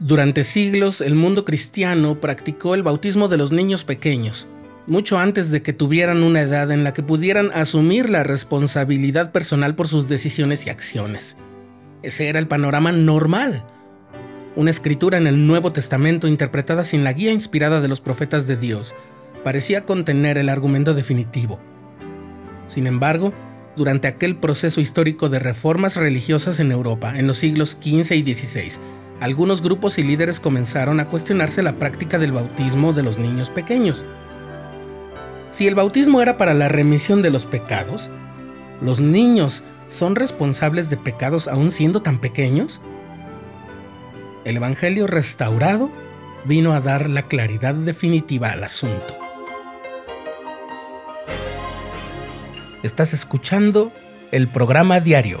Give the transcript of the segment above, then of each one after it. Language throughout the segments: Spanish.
Durante siglos el mundo cristiano practicó el bautismo de los niños pequeños, mucho antes de que tuvieran una edad en la que pudieran asumir la responsabilidad personal por sus decisiones y acciones. Ese era el panorama normal. Una escritura en el Nuevo Testamento interpretada sin la guía inspirada de los profetas de Dios parecía contener el argumento definitivo. Sin embargo, durante aquel proceso histórico de reformas religiosas en Europa en los siglos XV y XVI, algunos grupos y líderes comenzaron a cuestionarse la práctica del bautismo de los niños pequeños. Si el bautismo era para la remisión de los pecados, ¿los niños son responsables de pecados aún siendo tan pequeños? El Evangelio restaurado vino a dar la claridad definitiva al asunto. Estás escuchando el programa diario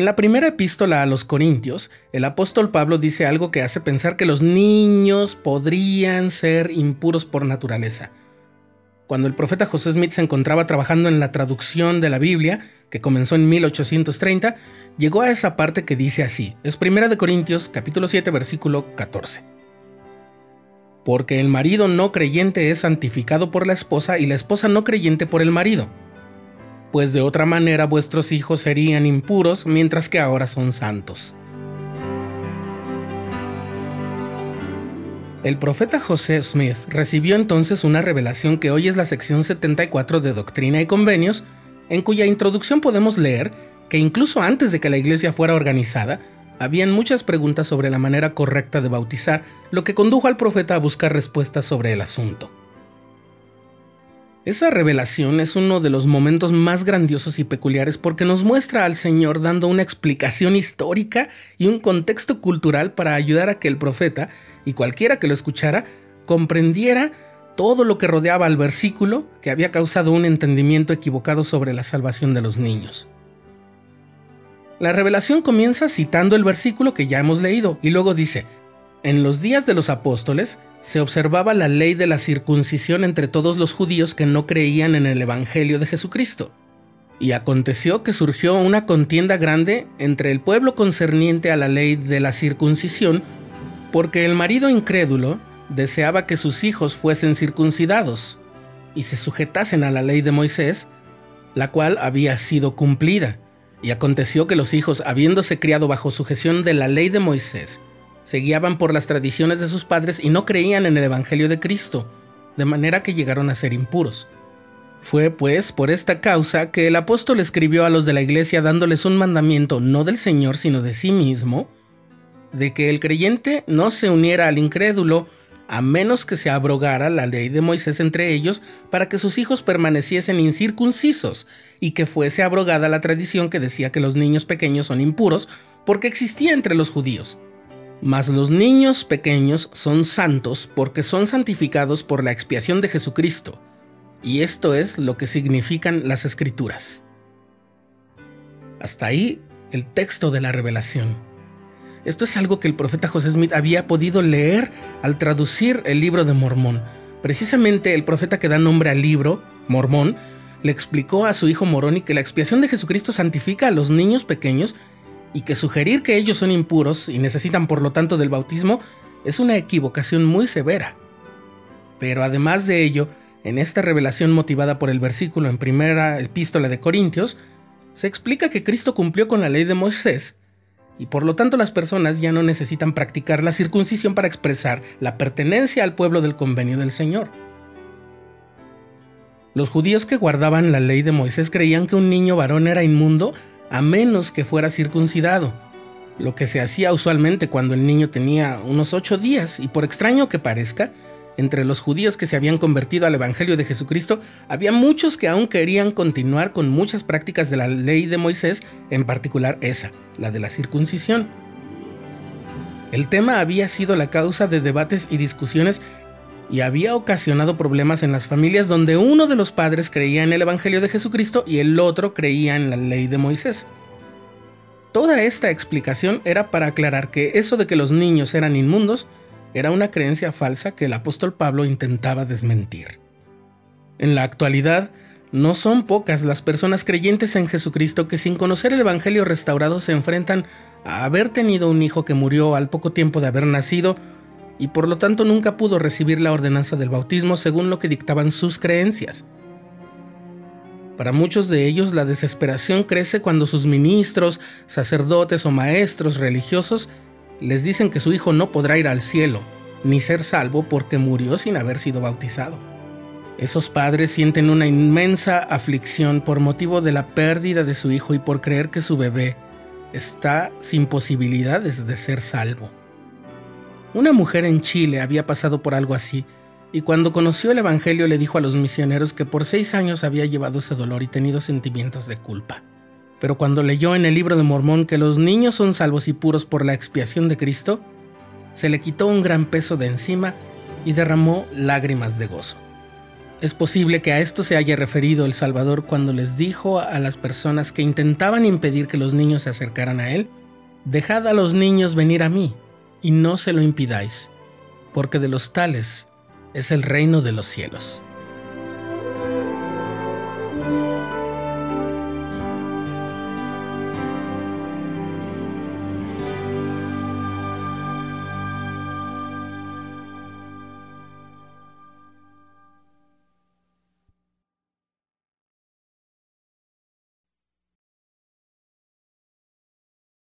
En la primera epístola a los Corintios, el apóstol Pablo dice algo que hace pensar que los niños podrían ser impuros por naturaleza. Cuando el profeta José Smith se encontraba trabajando en la traducción de la Biblia, que comenzó en 1830, llegó a esa parte que dice así. Es primera de Corintios, capítulo 7, versículo 14. Porque el marido no creyente es santificado por la esposa y la esposa no creyente por el marido pues de otra manera vuestros hijos serían impuros mientras que ahora son santos. El profeta José Smith recibió entonces una revelación que hoy es la sección 74 de Doctrina y Convenios, en cuya introducción podemos leer que incluso antes de que la iglesia fuera organizada, habían muchas preguntas sobre la manera correcta de bautizar, lo que condujo al profeta a buscar respuestas sobre el asunto. Esa revelación es uno de los momentos más grandiosos y peculiares porque nos muestra al Señor dando una explicación histórica y un contexto cultural para ayudar a que el profeta y cualquiera que lo escuchara comprendiera todo lo que rodeaba al versículo que había causado un entendimiento equivocado sobre la salvación de los niños. La revelación comienza citando el versículo que ya hemos leído y luego dice, en los días de los apóstoles, se observaba la ley de la circuncisión entre todos los judíos que no creían en el Evangelio de Jesucristo. Y aconteció que surgió una contienda grande entre el pueblo concerniente a la ley de la circuncisión, porque el marido incrédulo deseaba que sus hijos fuesen circuncidados y se sujetasen a la ley de Moisés, la cual había sido cumplida. Y aconteció que los hijos, habiéndose criado bajo sujeción de la ley de Moisés, se guiaban por las tradiciones de sus padres y no creían en el Evangelio de Cristo, de manera que llegaron a ser impuros. Fue pues por esta causa que el apóstol escribió a los de la iglesia dándoles un mandamiento no del Señor sino de sí mismo, de que el creyente no se uniera al incrédulo a menos que se abrogara la ley de Moisés entre ellos para que sus hijos permaneciesen incircuncisos y que fuese abrogada la tradición que decía que los niños pequeños son impuros porque existía entre los judíos. Mas los niños pequeños son santos porque son santificados por la expiación de Jesucristo, y esto es lo que significan las escrituras. Hasta ahí el texto de la revelación. Esto es algo que el profeta José Smith había podido leer al traducir el libro de Mormón. Precisamente el profeta que da nombre al libro, Mormón, le explicó a su hijo Moroni que la expiación de Jesucristo santifica a los niños pequeños y que sugerir que ellos son impuros y necesitan por lo tanto del bautismo es una equivocación muy severa. Pero además de ello, en esta revelación motivada por el versículo en primera epístola de Corintios, se explica que Cristo cumplió con la ley de Moisés y por lo tanto las personas ya no necesitan practicar la circuncisión para expresar la pertenencia al pueblo del convenio del Señor. Los judíos que guardaban la ley de Moisés creían que un niño varón era inmundo a menos que fuera circuncidado, lo que se hacía usualmente cuando el niño tenía unos ocho días, y por extraño que parezca, entre los judíos que se habían convertido al Evangelio de Jesucristo, había muchos que aún querían continuar con muchas prácticas de la ley de Moisés, en particular esa, la de la circuncisión. El tema había sido la causa de debates y discusiones y había ocasionado problemas en las familias donde uno de los padres creía en el Evangelio de Jesucristo y el otro creía en la ley de Moisés. Toda esta explicación era para aclarar que eso de que los niños eran inmundos era una creencia falsa que el apóstol Pablo intentaba desmentir. En la actualidad, no son pocas las personas creyentes en Jesucristo que sin conocer el Evangelio restaurado se enfrentan a haber tenido un hijo que murió al poco tiempo de haber nacido y por lo tanto nunca pudo recibir la ordenanza del bautismo según lo que dictaban sus creencias. Para muchos de ellos la desesperación crece cuando sus ministros, sacerdotes o maestros religiosos les dicen que su hijo no podrá ir al cielo ni ser salvo porque murió sin haber sido bautizado. Esos padres sienten una inmensa aflicción por motivo de la pérdida de su hijo y por creer que su bebé está sin posibilidades de ser salvo. Una mujer en Chile había pasado por algo así, y cuando conoció el Evangelio le dijo a los misioneros que por seis años había llevado ese dolor y tenido sentimientos de culpa. Pero cuando leyó en el libro de Mormón que los niños son salvos y puros por la expiación de Cristo, se le quitó un gran peso de encima y derramó lágrimas de gozo. Es posible que a esto se haya referido el Salvador cuando les dijo a las personas que intentaban impedir que los niños se acercaran a Él, Dejad a los niños venir a mí, y no se lo impidáis, porque de los tales es el reino de los cielos.